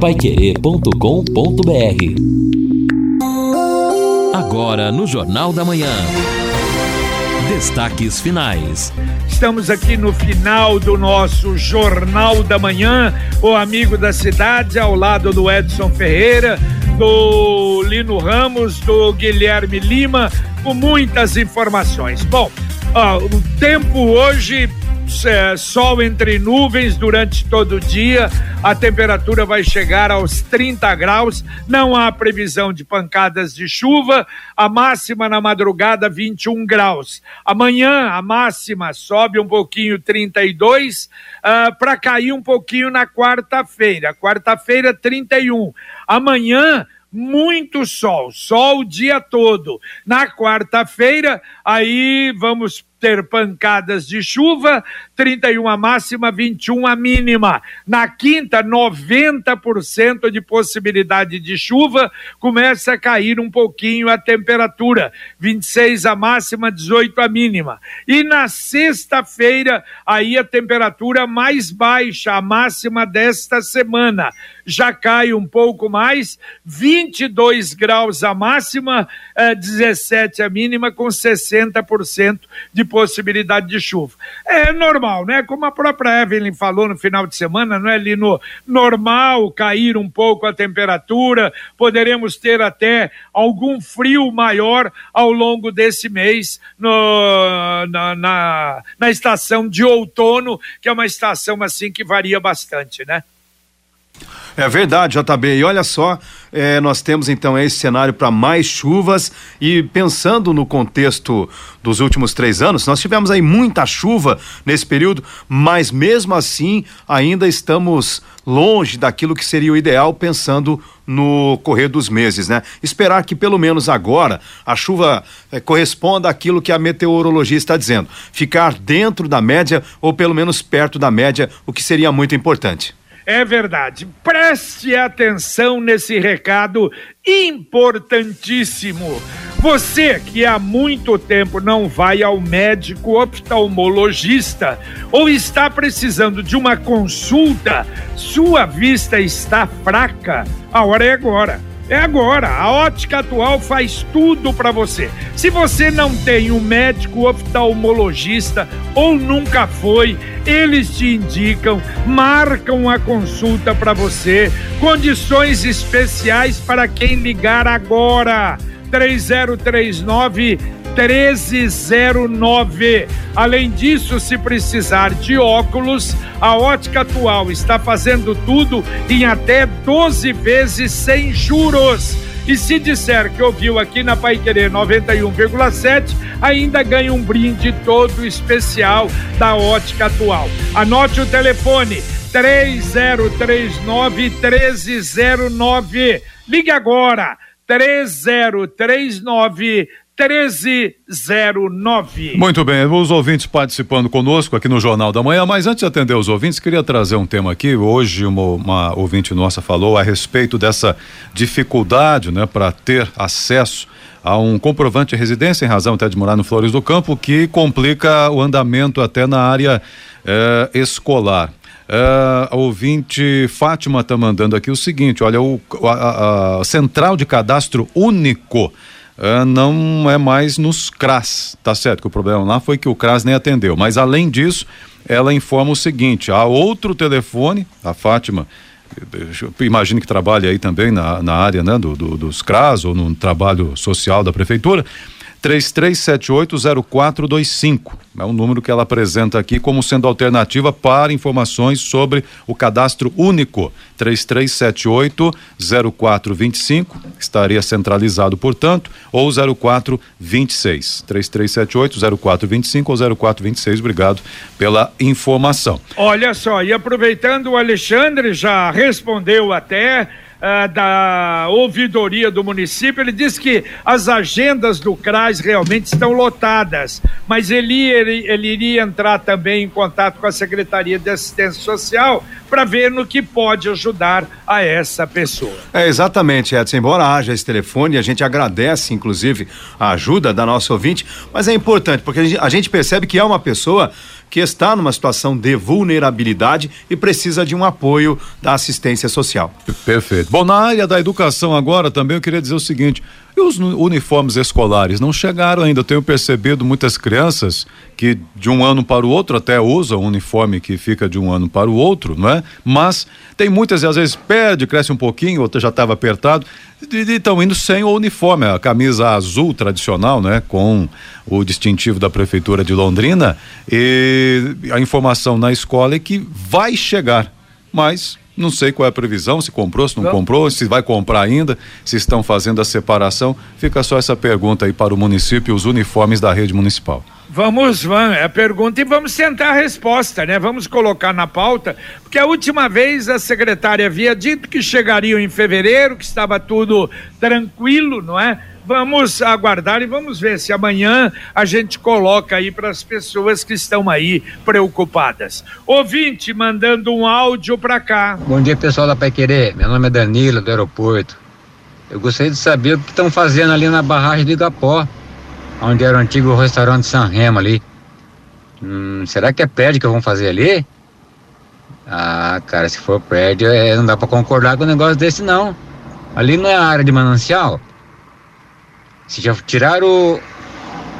Paiquerê.com.br Agora no Jornal da Manhã. Destaques finais. Estamos aqui no final do nosso Jornal da Manhã, o amigo da cidade, ao lado do Edson Ferreira, do Lino Ramos, do Guilherme Lima, com muitas informações. Bom, ó, o tempo hoje é, sol entre nuvens durante todo o dia, a temperatura vai chegar aos 30 graus, não há previsão de pancadas de chuva, a máxima na madrugada 21 graus. Amanhã a máxima sobe um pouquinho, 32, uh, para cair um pouquinho na quarta-feira. Quarta-feira, 31. Amanhã muito sol, sol o dia todo. Na quarta-feira, aí vamos ter pancadas de chuva, 31 a máxima, 21 a mínima. Na quinta, 90% de possibilidade de chuva, começa a cair um pouquinho a temperatura, 26 a máxima, 18 a mínima. E na sexta-feira, aí a temperatura mais baixa, a máxima desta semana, já cai um pouco mais, 22 graus a máxima, 17 eh, a mínima, com 60% de possibilidade de chuva. É normal, né? Como a própria Evelyn falou no final de semana, não é, Lino? Normal cair um pouco a temperatura, poderemos ter até algum frio maior ao longo desse mês no, na, na, na estação de outono, que é uma estação assim que varia bastante, né? É verdade, JB. E olha só, é, nós temos então esse cenário para mais chuvas e pensando no contexto dos últimos três anos, nós tivemos aí muita chuva nesse período, mas mesmo assim ainda estamos longe daquilo que seria o ideal pensando no correr dos meses, né? Esperar que pelo menos agora a chuva é, corresponda àquilo que a meteorologia está dizendo, ficar dentro da média ou pelo menos perto da média, o que seria muito importante. É verdade. Preste atenção nesse recado importantíssimo. Você que há muito tempo não vai ao médico oftalmologista ou está precisando de uma consulta, sua vista está fraca, a hora é agora. É agora. A ótica atual faz tudo para você. Se você não tem um médico oftalmologista ou nunca foi, eles te indicam, marcam a consulta para você. Condições especiais para quem ligar agora. 3039 1309. Além disso, se precisar de óculos, a Ótica Atual está fazendo tudo em até 12 vezes sem juros. E se disser que ouviu aqui na Pai Querer 91,7, ainda ganha um brinde todo especial da Ótica Atual. Anote o telefone 3039 1309. Ligue agora 3039 1309. Muito bem, os ouvintes participando conosco aqui no Jornal da Manhã, mas antes de atender os ouvintes, queria trazer um tema aqui. Hoje, uma, uma ouvinte nossa falou a respeito dessa dificuldade, né, para ter acesso a um comprovante de residência, em razão até de morar no Flores do Campo, que complica o andamento até na área eh, escolar. Uh, a ouvinte Fátima está mandando aqui o seguinte: olha, o, a, a, central de cadastro único uh, não é mais nos CRAS, tá certo? Que o problema lá foi que o CRAS nem atendeu. Mas além disso, ela informa o seguinte: há outro telefone, a Fátima. Imagino que trabalha aí também na, na área né, do, do, dos CRAS ou no trabalho social da prefeitura 33780425. É o número que ela apresenta aqui como sendo alternativa para informações sobre o cadastro único. 33780425, estaria centralizado, portanto, ou 0426. 33780425 ou 0426. Obrigado pela informação. Olha só, e aproveitando, o Alexandre já respondeu até uh, da ouvidoria do município, ele disse que as agendas do CRAS realmente estão lotadas, mas ele, ele, ele iria entrar também em contato com a Secretaria de Assistência Social para ver no que pode ajudar a essa pessoa. É exatamente, Edson. Embora haja esse telefone, a gente agradece, inclusive, a ajuda da nossa ouvinte, mas é importante, porque a gente percebe que é uma pessoa que está numa situação de vulnerabilidade e precisa de um apoio da assistência social. Perfeito. Bom, na área da educação agora também eu queria dizer o seguinte: e os uniformes escolares não chegaram ainda. Eu tenho percebido muitas crianças que de um ano para o outro até usam um uniforme que fica de um ano para o outro, não é? Mas tem muitas e às vezes perde, cresce um pouquinho, outra já estava apertado estão indo sem o uniforme, a camisa azul tradicional, né? Com o distintivo da prefeitura de Londrina e a informação na escola é que vai chegar, mas não sei qual é a previsão, se comprou, se não, não, comprou, se vai comprar ainda, se estão fazendo a separação. Fica só essa pergunta aí para o município, os uniformes da rede municipal. Vamos, vamos, é a pergunta e vamos tentar a resposta, né? Vamos colocar na pauta, porque a última vez a secretária havia dito que chegariam em fevereiro, que estava tudo tranquilo, não é? Vamos aguardar e vamos ver se amanhã a gente coloca aí para as pessoas que estão aí preocupadas. Ouvinte mandando um áudio para cá. Bom dia, pessoal da Pai Querer. Meu nome é Danilo, do aeroporto. Eu gostaria de saber o que estão fazendo ali na barragem de Igapó, onde era o antigo restaurante San Remo ali. Hum, será que é prédio que vão fazer ali? Ah, cara, se for prédio, é, não dá para concordar com um negócio desse não. Ali não é a área de manancial. Se já tiraram o,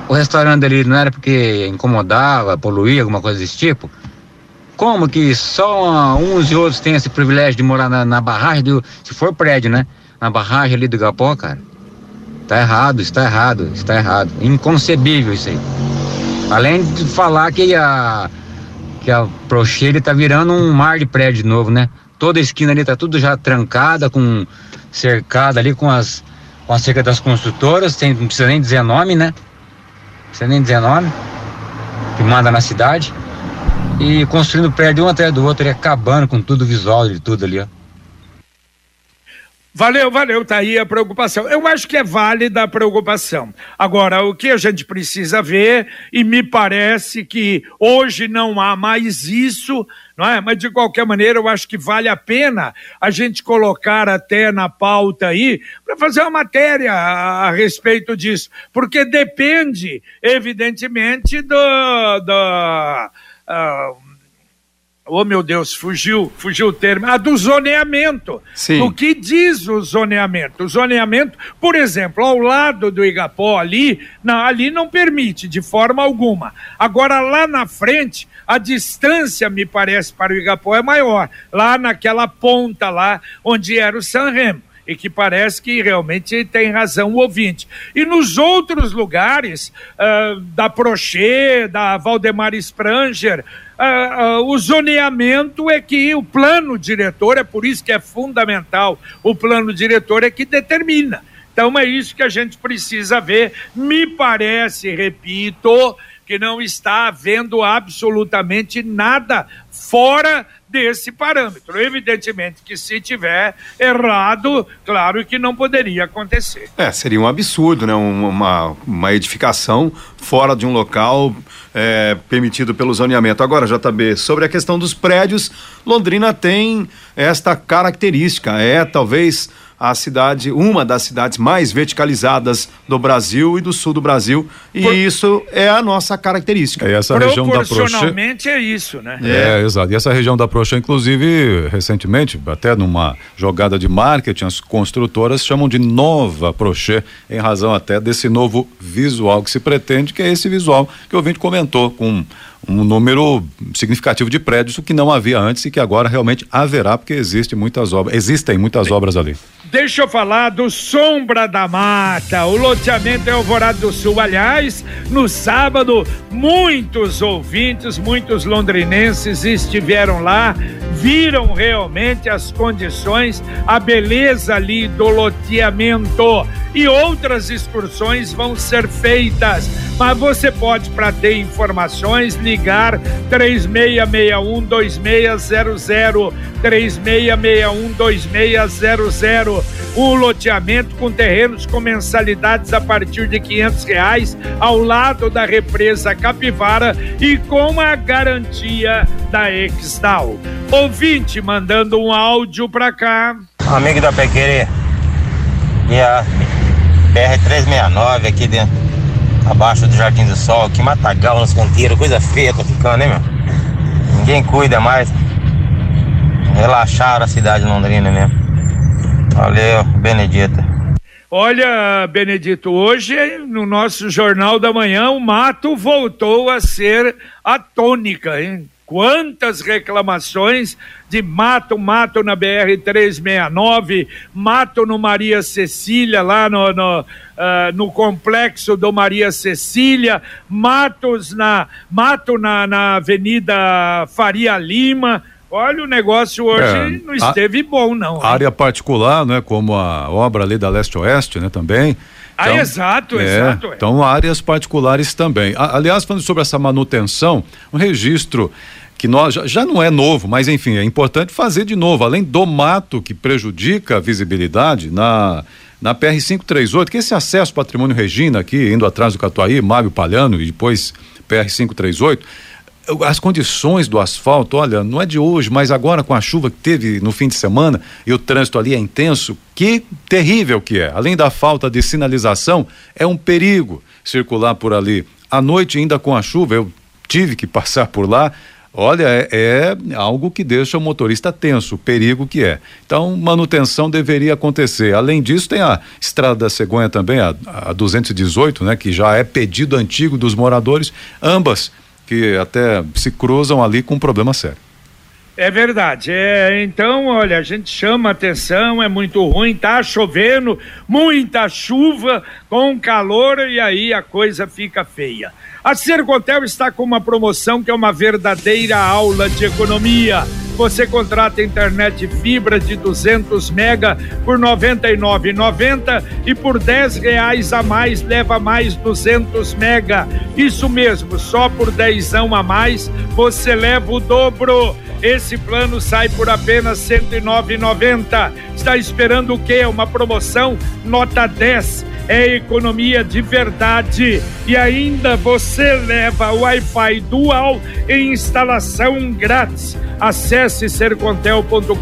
o restaurante ali, não era porque incomodava, poluía, alguma coisa desse tipo? Como que só uns e outros têm esse privilégio de morar na, na barragem, do, se for prédio, né? Na barragem ali do Gapó, cara? Tá errado, está errado, está errado. Inconcebível isso aí. Além de falar que a, que a Procheira tá virando um mar de prédio de novo, né? Toda a esquina ali tá tudo já trancada, com cercada ali com as com a cerca das construtoras, tem, não precisa nem dizer nome, né? Não precisa nem dizer nome, que manda na cidade. E construindo prédio um atrás do outro e acabando com tudo o visual de tudo ali, ó. Valeu, valeu, tá aí a preocupação. Eu acho que é válida a preocupação. Agora, o que a gente precisa ver, e me parece que hoje não há mais isso, não é? Mas de qualquer maneira, eu acho que vale a pena a gente colocar até na pauta aí para fazer uma matéria a, a, respeito disso, porque depende, evidentemente, do. do uh, Oh, meu Deus, fugiu, fugiu o termo. Ah, do zoneamento. Sim. O que diz o zoneamento? O zoneamento, por exemplo, ao lado do Igapó ali, não, ali não permite de forma alguma. Agora, lá na frente, a distância, me parece, para o Igapó é maior. Lá naquela ponta lá, onde era o San Remo e que parece que realmente tem razão o ouvinte. E nos outros lugares, uh, da Prochê, da Valdemar Spranger, uh, uh, o zoneamento é que o plano diretor, é por isso que é fundamental, o plano diretor é que determina. Então é isso que a gente precisa ver. Me parece, repito, que não está havendo absolutamente nada fora desse parâmetro. Evidentemente que se tiver errado, claro que não poderia acontecer. É, seria um absurdo, né? Uma, uma edificação fora de um local é, permitido pelo zoneamento. Agora, JB, sobre a questão dos prédios, Londrina tem esta característica, é talvez a cidade, uma das cidades mais verticalizadas do Brasil e do sul do Brasil. E Por... isso é a nossa característica. É essa região da Proproporcionalmente é isso, né? É, é, exato. E essa região da Proxa, inclusive, recentemente, até numa jogada de marketing, as construtoras chamam de nova Prochê, em razão até desse novo visual que se pretende, que é esse visual que o ouvinte comentou, com um número significativo de prédios, o que não havia antes e que agora realmente haverá, porque existe muitas obras, existem muitas obras ali. Deixa eu falar do Sombra da Mata, o loteamento é Alvorada do Sul. Aliás, no sábado, muitos ouvintes, muitos londrinenses estiveram lá, viram realmente as condições, a beleza ali do loteamento. E outras excursões vão ser feitas. Mas você pode, para ter informações, ligar 3661 2600 3661 2600 o loteamento com terrenos com mensalidades a partir de quinhentos reais ao lado da represa Capivara e com a garantia da Exdal. Ouvinte mandando um áudio para cá. Amigo da Pequerê, e a BR-369 aqui dentro abaixo do Jardim do Sol, que matagal nos canteiros, coisa feia tá ficando, hein, meu? Ninguém cuida mais. Relaxaram a cidade de Londrina mesmo. Valeu, Benedita. Olha, Benedito, hoje no nosso Jornal da Manhã o mato voltou a ser a tônica, hein? Quantas reclamações de mato, mato na BR-369, mato no Maria Cecília, lá no, no, uh, no complexo do Maria Cecília, matos na, mato na, na Avenida Faria Lima. Olha, o negócio hoje é, não esteve a, bom, não. Área particular, né? Como a obra ali da Leste-Oeste, né? Também. Ah, então, ah, exato, é, exato. É. Então, áreas particulares também. aliás, falando sobre essa manutenção, um registro que nós já, não é novo, mas enfim, é importante fazer de novo, além do mato que prejudica a visibilidade na na PR 538, que esse acesso patrimônio Regina aqui, indo atrás do Catuaí, Mário Palhano e depois PR 538, as condições do asfalto, olha, não é de hoje, mas agora com a chuva que teve no fim de semana e o trânsito ali é intenso, que terrível que é. Além da falta de sinalização, é um perigo circular por ali. À noite, ainda com a chuva, eu tive que passar por lá. Olha, é, é, algo que deixa o motorista tenso, o perigo que é. Então, manutenção deveria acontecer. Além disso, tem a Estrada da Cegonha também, a, a 218, né, que já é pedido antigo dos moradores, ambas que até se cruzam ali com um problema sério. É verdade. É, então, olha, a gente chama atenção, é muito ruim, tá chovendo, muita chuva, com calor e aí a coisa fica feia. A Sercontel está com uma promoção que é uma verdadeira aula de economia. Você contrata internet fibra de 200 mega por R$ 99,90 e por 10 reais a mais leva mais 200 mega. Isso mesmo, só por 10 a mais você leva o dobro. Esse plano sai por apenas R$ 109,90. Está esperando o quê? Uma promoção nota 10. É economia de verdade. E ainda você leva Wi-Fi dual em instalação grátis. Acesse sercontel.com.br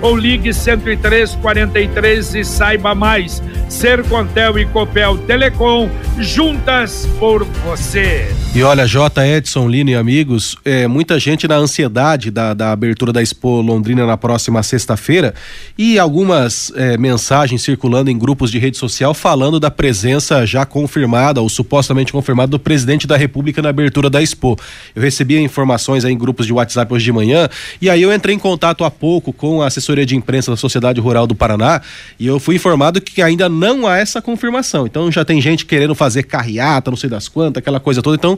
ou ligue 10343 e saiba mais. Sercontel e Copel Telecom, juntas por você. E olha, J. Edson, Lino e amigos, é, muita gente na ansiedade da, da abertura da Expo Londrina na próxima sexta-feira e algumas é, mensagens circulando em grupos de rede social falando da presença já confirmada ou supostamente confirmada do presidente da República na abertura da Expo. Eu recebi informações em grupos de WhatsApp hoje de manhã e aí eu entrei em contato há pouco com a assessoria de imprensa da Sociedade Rural do Paraná e eu fui informado que ainda não há essa confirmação. Então já tem gente querendo fazer carreata, não sei das quantas, aquela coisa toda. Então,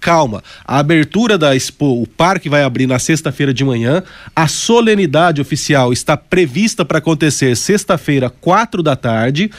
calma. A abertura da Expo, o parque vai abrir na sexta-feira de manhã. A solenidade oficial está prevista para acontecer sexta-feira, quatro da tarde.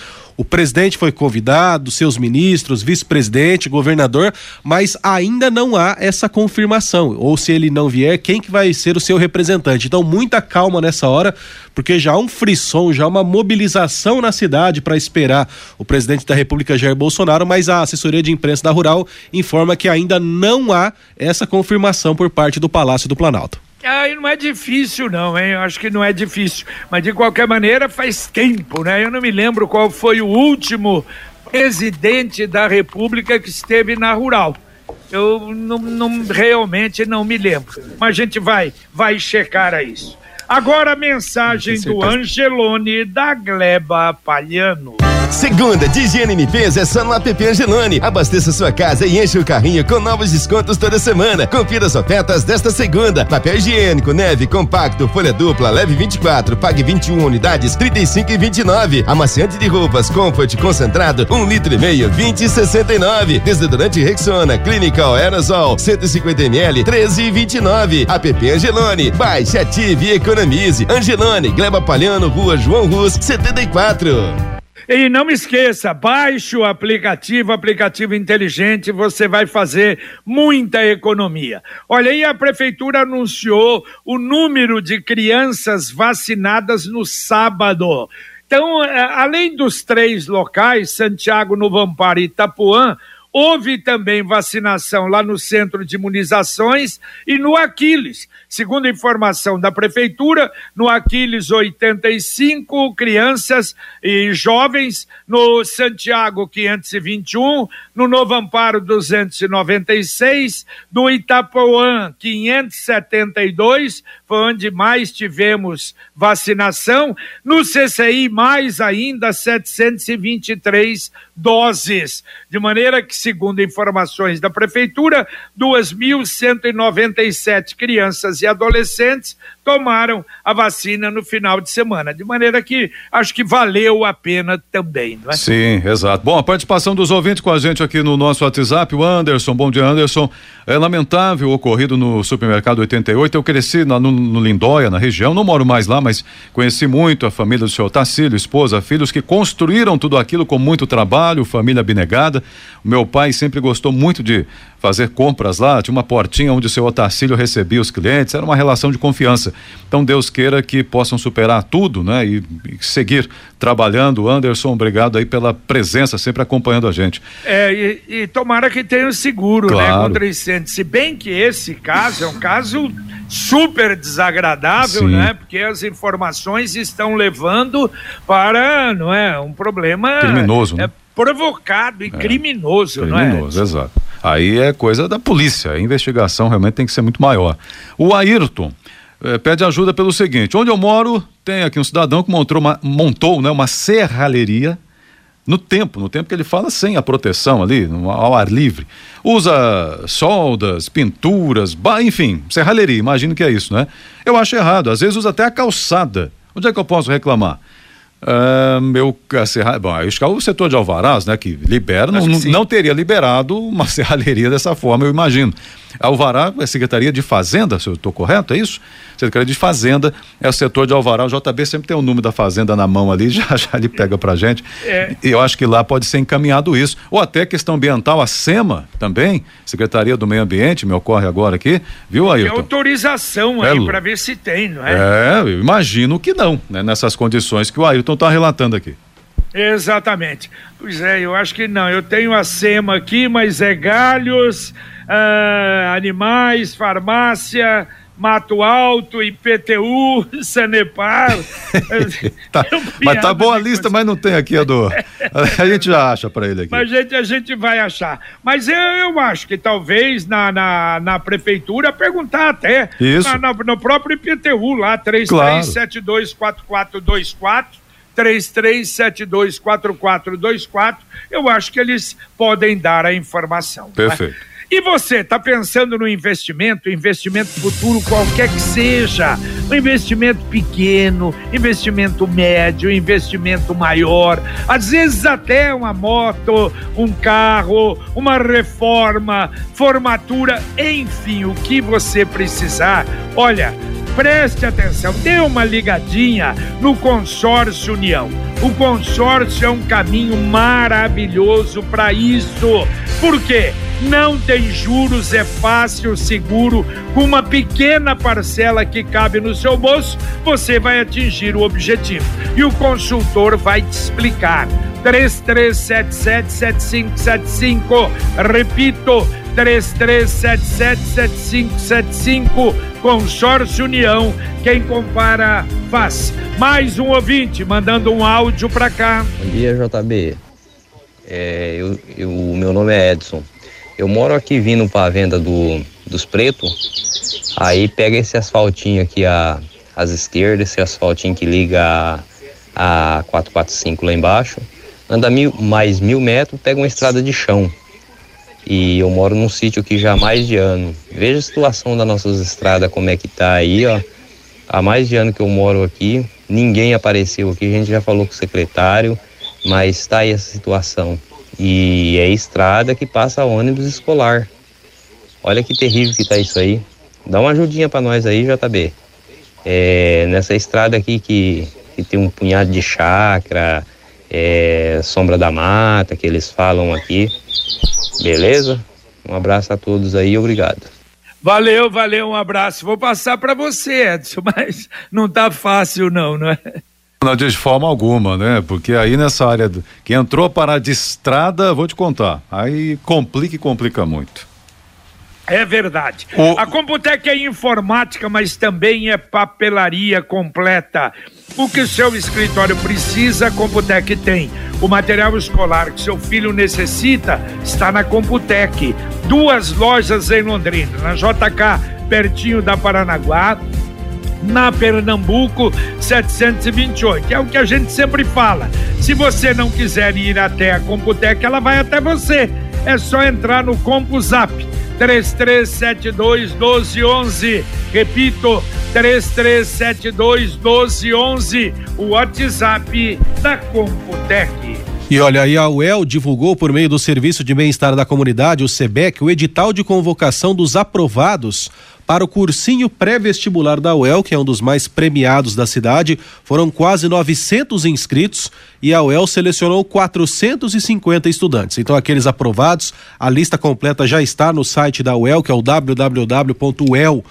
O presidente foi convidado, seus ministros, vice-presidente, governador, mas ainda não há essa confirmação. Ou se ele não vier, quem que vai ser o seu representante? Então, muita calma nessa hora, porque já há um frisson, já há uma mobilização na cidade para esperar o presidente da República Jair Bolsonaro, mas a assessoria de imprensa da Rural informa que ainda não há essa confirmação por parte do Palácio do Planalto. Aí não é difícil, não, hein? Eu acho que não é difícil. Mas de qualquer maneira, faz tempo, né? Eu não me lembro qual foi o último presidente da República que esteve na rural. Eu não, não realmente não me lembro. Mas a gente vai, vai checar a isso. Agora a mensagem do Angelone da Gleba Palhano. Segunda de higiene e limpeza é só no app Angelone. Abasteça sua casa e enche o carrinho com novos descontos toda semana. Confira as ofertas desta segunda. Papel higiênico, neve, compacto, folha dupla, leve 24, pague 21 unidades, 35 e 29. Amaciante de roupas, Comfort concentrado, 1 um litro e meio, 20 e 69. Desodorante Rexona, Clinical Aerosol, 150 ml, 13 e 29. App Angelone. Baixe, ative e economize. Angelone, Gleba Palhano, Rua João Rus, 74. E não esqueça, baixe o aplicativo, aplicativo inteligente, você vai fazer muita economia. Olha aí, a prefeitura anunciou o número de crianças vacinadas no sábado. Então, é, além dos três locais, Santiago, Novo Amparo e Itapuã, Houve também vacinação lá no centro de imunizações e no Aquiles. Segundo informação da prefeitura, no Aquiles 85 crianças e jovens, no Santiago 521, no Novo Amparo 296, do Itapuã 572, foi onde mais tivemos vacinação, no CCI mais ainda 723 doses, de maneira que, segundo informações da Prefeitura, 2.197 crianças e adolescentes tomaram a vacina no final de semana, de maneira que acho que valeu a pena também, não é? Sim, exato. Bom, a participação dos ouvintes com a gente aqui no nosso WhatsApp, o Anderson, bom dia Anderson, é lamentável o ocorrido no supermercado 88, eu cresci no, no Lindóia, na região, não moro mais lá, mas conheci muito a família do senhor Tacílio, esposa, filhos que construíram tudo aquilo com muito trabalho, família abnegada, o meu pai sempre gostou muito de fazer compras lá, tinha uma portinha onde o seu Otacílio recebia os clientes, era uma relação de confiança. Então Deus queira que possam superar tudo, né? E, e seguir trabalhando. Anderson, obrigado aí pela presença, sempre acompanhando a gente. É, e, e tomara que tenha o seguro, né, claro. né, contra incêndio. Se bem que esse caso é um caso super desagradável, Sim. né? Porque as informações estão levando para, não é, um problema criminoso, é, né? Provocado e é. criminoso, criminoso, não é? Criminoso, exato. Aí é coisa da polícia, a investigação realmente tem que ser muito maior. O Ayrton eh, pede ajuda pelo seguinte: onde eu moro, tem aqui um cidadão que montou uma, montou, né, uma serralheria no tempo, no tempo que ele fala sem a proteção ali, no, ao ar livre. Usa soldas, pinturas, enfim, serralheria, imagino que é isso, né? Eu acho errado, às vezes usa até a calçada. Onde é que eu posso reclamar? Uh, meu serra, bom, acho que é o setor de alvarás, né, que libera, não, que não, teria liberado uma serralheria dessa forma, eu imagino. Alvará é Secretaria de Fazenda, se eu estou correto, é isso? Secretaria de Fazenda é o setor de Alvará. O JB sempre tem o número da Fazenda na mão ali, já já ele pega pra gente. É. E eu acho que lá pode ser encaminhado isso. Ou até questão ambiental, a SEMA também, Secretaria do Meio Ambiente, me ocorre agora aqui, viu, Ailton? Tem autorização aí é, para ver se tem, não é? É, eu imagino que não, né? Nessas condições que o Ailton está relatando aqui. Exatamente. Pois é, eu acho que não. Eu tenho a SEMA aqui, mas é galhos, ah, animais, farmácia, Mato Alto, IPTU, Sanepar. tá, mas tá boa a lista, mas não tem aqui a do. A gente já acha para ele aqui. Mas a gente, a gente vai achar. Mas eu, eu acho que talvez na, na, na prefeitura perguntar até. Isso. Na, na, no próprio IPTU lá, 33724424. Claro. 33724424, eu acho que eles podem dar a informação. Né? Perfeito. Né? E você, está pensando no investimento, investimento futuro, qualquer que seja, um investimento pequeno, investimento médio, investimento maior, às vezes até uma moto, um carro, uma reforma, formatura, enfim, o que você precisar. Olha, preste atenção, dê uma ligadinha no Consórcio União. O consórcio é um caminho maravilhoso para isso. Por quê? Não tem juros, é fácil, seguro, com uma pequena parcela que cabe no seu bolso, você vai atingir o objetivo. E o consultor vai te explicar. 33777575. Repito, 33777575. Consórcio União. Quem compara faz. Mais um ouvinte mandando um áudio para cá. Bom dia, JB. É, eu, eu, meu nome é Edson. Eu moro aqui vindo para a venda do, dos pretos. Aí pega esse asfaltinho aqui a, às esquerdas, esse asfaltinho que liga a, a 445 lá embaixo. Anda mil, mais mil metros, pega uma estrada de chão. E eu moro num sítio aqui já há mais de ano. Veja a situação das nossas estradas, como é que tá aí, ó. Há mais de ano que eu moro aqui, ninguém apareceu aqui, a gente já falou com o secretário, mas está aí essa situação. E é estrada que passa ônibus escolar. Olha que terrível que tá isso aí. Dá uma ajudinha para nós aí, JB. É, nessa estrada aqui que, que tem um punhado de chácara, é, sombra da mata, que eles falam aqui. Beleza? Um abraço a todos aí, obrigado. Valeu, valeu, um abraço. Vou passar para você, Edson, mas não tá fácil não, não é? Não, de forma alguma, né? Porque aí nessa área do, que entrou para de estrada, vou te contar, aí complica e complica muito. É verdade. O- A Computec é informática, mas também é papelaria completa. O que o seu escritório precisa, a Computec tem. O material escolar que seu filho necessita está na Computec. Duas lojas em Londrina, na JK, pertinho da Paranaguá, na Pernambuco 728. É o que a gente sempre fala. Se você não quiser ir até a Computec, ela vai até você. É só entrar no CompuZap 3372 1211. Repito, 3372 1211. O WhatsApp da Computec. E olha, a UEL divulgou por meio do Serviço de Bem-Estar da Comunidade, o SEBEC, o edital de convocação dos aprovados para o cursinho pré-vestibular da UEL, que é um dos mais premiados da cidade. Foram quase 900 inscritos e a UEL selecionou 450 estudantes. Então, aqueles aprovados, a lista completa já está no site da UEL, que é o www.uel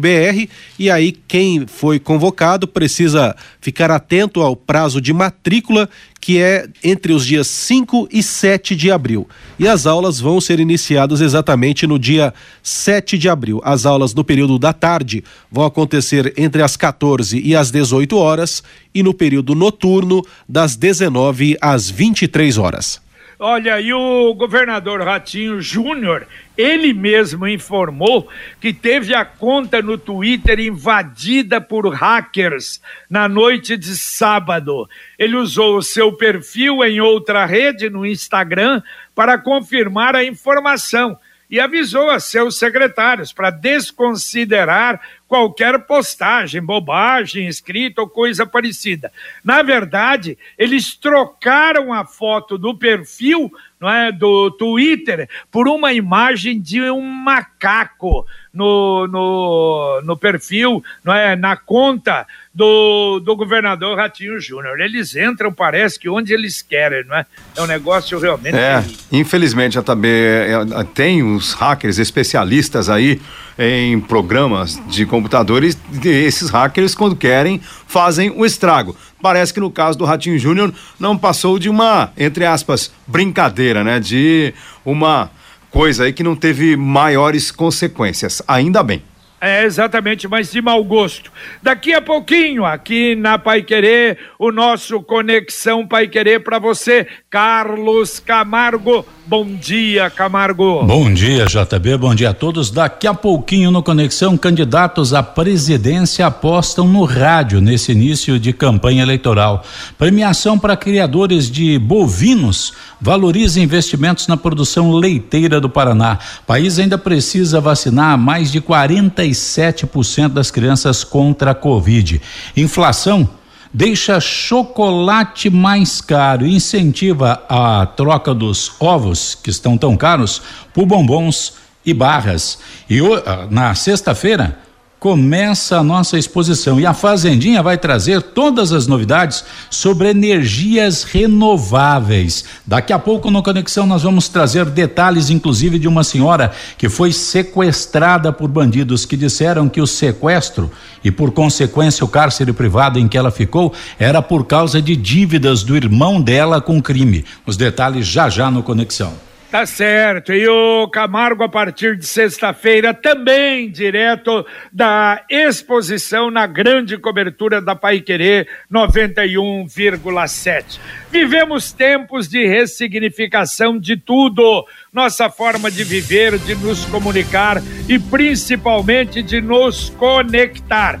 br e aí quem foi convocado precisa ficar atento ao prazo de matrícula que é entre os dias 5 e 7 de abril. E as aulas vão ser iniciadas exatamente no dia 7 de abril. As aulas no período da tarde vão acontecer entre as 14 e as 18 horas e no período noturno das 19 às 23 horas. Olha, e o governador Ratinho Júnior, ele mesmo informou que teve a conta no Twitter invadida por hackers na noite de sábado. Ele usou o seu perfil em outra rede, no Instagram, para confirmar a informação e avisou a seus secretários para desconsiderar qualquer postagem, bobagem, escrita ou coisa parecida. Na verdade, eles trocaram a foto do perfil não é, do Twitter por uma imagem de um macaco no, no, no perfil, não é, na conta do, do governador Ratinho Júnior. Eles entram, parece que onde eles querem, não é? É um negócio realmente É, terrível. infelizmente também tem os hackers especialistas aí em programas de computadores. Esses hackers, quando querem, fazem o estrago. Parece que no caso do Ratinho Júnior não passou de uma, entre aspas, brincadeira, né? De uma coisa aí que não teve maiores consequências. Ainda bem. É, exatamente, mas de mau gosto. Daqui a pouquinho, aqui na Pai Querer, o nosso Conexão Pai Querer para você, Carlos Camargo. Bom dia, Camargo. Bom dia, JB. Bom dia a todos. Daqui a pouquinho no Conexão, candidatos à presidência apostam no rádio nesse início de campanha eleitoral. Premiação para criadores de bovinos valoriza investimentos na produção leiteira do Paraná. O país ainda precisa vacinar mais de 47% das crianças contra a Covid. Inflação deixa chocolate mais caro e incentiva a troca dos ovos, que estão tão caros, por bombons e barras. E ah, na sexta-feira começa a nossa exposição e a Fazendinha vai trazer todas as novidades sobre energias renováveis. Daqui a pouco no Conexão nós vamos trazer detalhes, inclusive de uma senhora que foi sequestrada por bandidos que disseram que o sequestro e por consequência o cárcere privado em que ela ficou era por causa de dívidas do irmão dela com crime. Os detalhes já já no Conexão. Tá certo. E o Camargo, a partir de sexta-feira, também direto da exposição na grande cobertura da Pai Querer 91,7. Vivemos tempos de ressignificação de tudo. Nossa forma de viver, de nos comunicar e principalmente de nos conectar.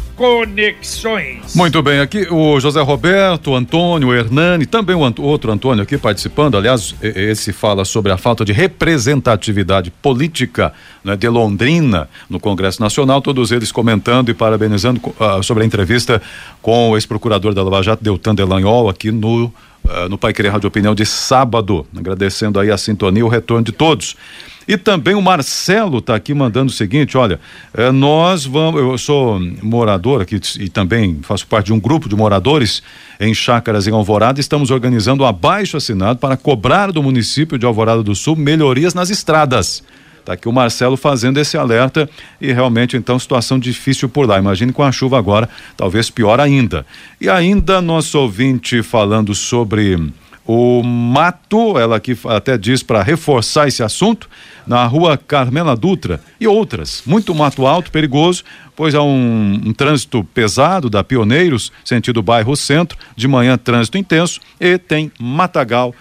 conexões. Muito bem, aqui o José Roberto, Antônio, Hernani, também o Ant- outro Antônio aqui participando. Aliás, esse fala sobre a falta de representatividade política né, de Londrina no Congresso Nacional. Todos eles comentando e parabenizando ah, sobre a entrevista com o ex-procurador da Lava Jato, Deltan Delanhol, aqui no, ah, no Pai Querer Rádio Opinião de sábado. Agradecendo aí a sintonia e o retorno de todos. E também o Marcelo está aqui mandando o seguinte: olha, eh, nós vamos. Eu sou morador aqui e também faço parte de um grupo de moradores em Chácaras em Alvorada. Estamos organizando um abaixo assinado para cobrar do município de Alvorada do Sul melhorias nas estradas. Tá aqui o Marcelo fazendo esse alerta e realmente então situação difícil por lá. Imagine com a chuva agora, talvez pior ainda. E ainda nosso ouvinte falando sobre o mato, ela aqui até diz para reforçar esse assunto, na rua Carmela Dutra e outras. Muito mato alto, perigoso, pois há um, um trânsito pesado da Pioneiros, sentido bairro centro, de manhã trânsito intenso e tem matagal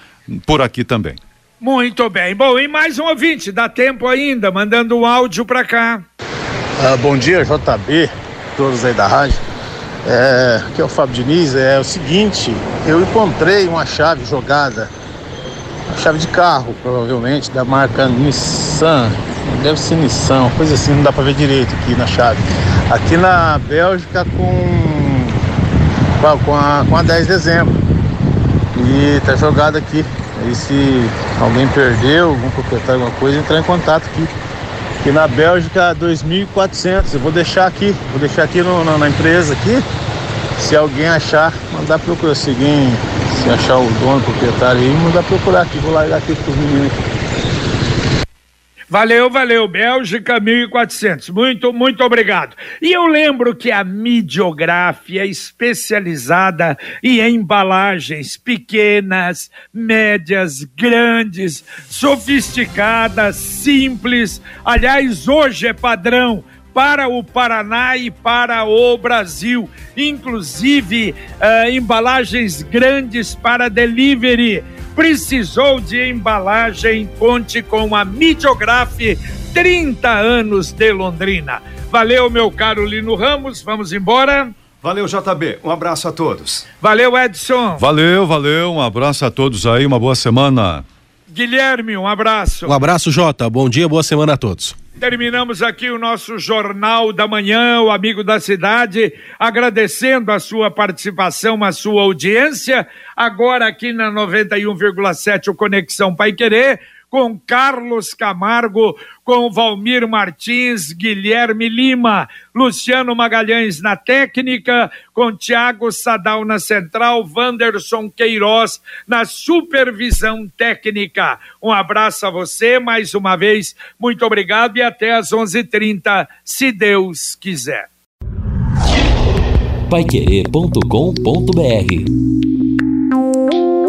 por aqui também. Muito bem. Bom, e mais um ouvinte, dá tempo ainda, mandando um áudio para cá. Ah, bom dia, JB, todos aí da rádio. É, aqui é o Fábio Diniz. É o seguinte, eu encontrei uma chave jogada, uma chave de carro, provavelmente, da marca Nissan. Deve ser Nissan, coisa assim, não dá para ver direito aqui na chave. Aqui na Bélgica com, com, a, com a 10 de dezembro. E tá jogada aqui. Aí se alguém perdeu, algum proprietário, alguma coisa, entrar em contato aqui. Aqui na Bélgica, 2.400. Eu vou deixar aqui, vou deixar aqui no, na, na, empresa aqui. Se alguém achar, mandar procurar. Se alguém, se achar o dono, o proprietário aí, mandar procurar aqui. Vou largar aqui para os meninos aqui. Valeu, valeu, Bélgica 1400. Muito, muito obrigado. E eu lembro que a Midiografia é especializada em embalagens pequenas, médias, grandes, sofisticadas, simples. Aliás, hoje é padrão para o Paraná e para o Brasil, inclusive uh, embalagens grandes para delivery Precisou de embalagem? Conte com a Midiograf 30 anos de Londrina. Valeu, meu caro Lino Ramos. Vamos embora. Valeu, JB. Um abraço a todos. Valeu, Edson. Valeu, valeu. Um abraço a todos aí. Uma boa semana. Guilherme, um abraço. Um abraço, Jota. Bom dia, boa semana a todos. Terminamos aqui o nosso Jornal da Manhã, o Amigo da Cidade, agradecendo a sua participação, a sua audiência. Agora aqui na 91,7 o Conexão Pai Querer com Carlos Camargo, com Valmir Martins, Guilherme Lima, Luciano Magalhães na técnica, com Tiago Sadal na central, Wanderson Queiroz na supervisão técnica. Um abraço a você, mais uma vez, muito obrigado e até às 11:30, se Deus quiser. Paiquerê.com.br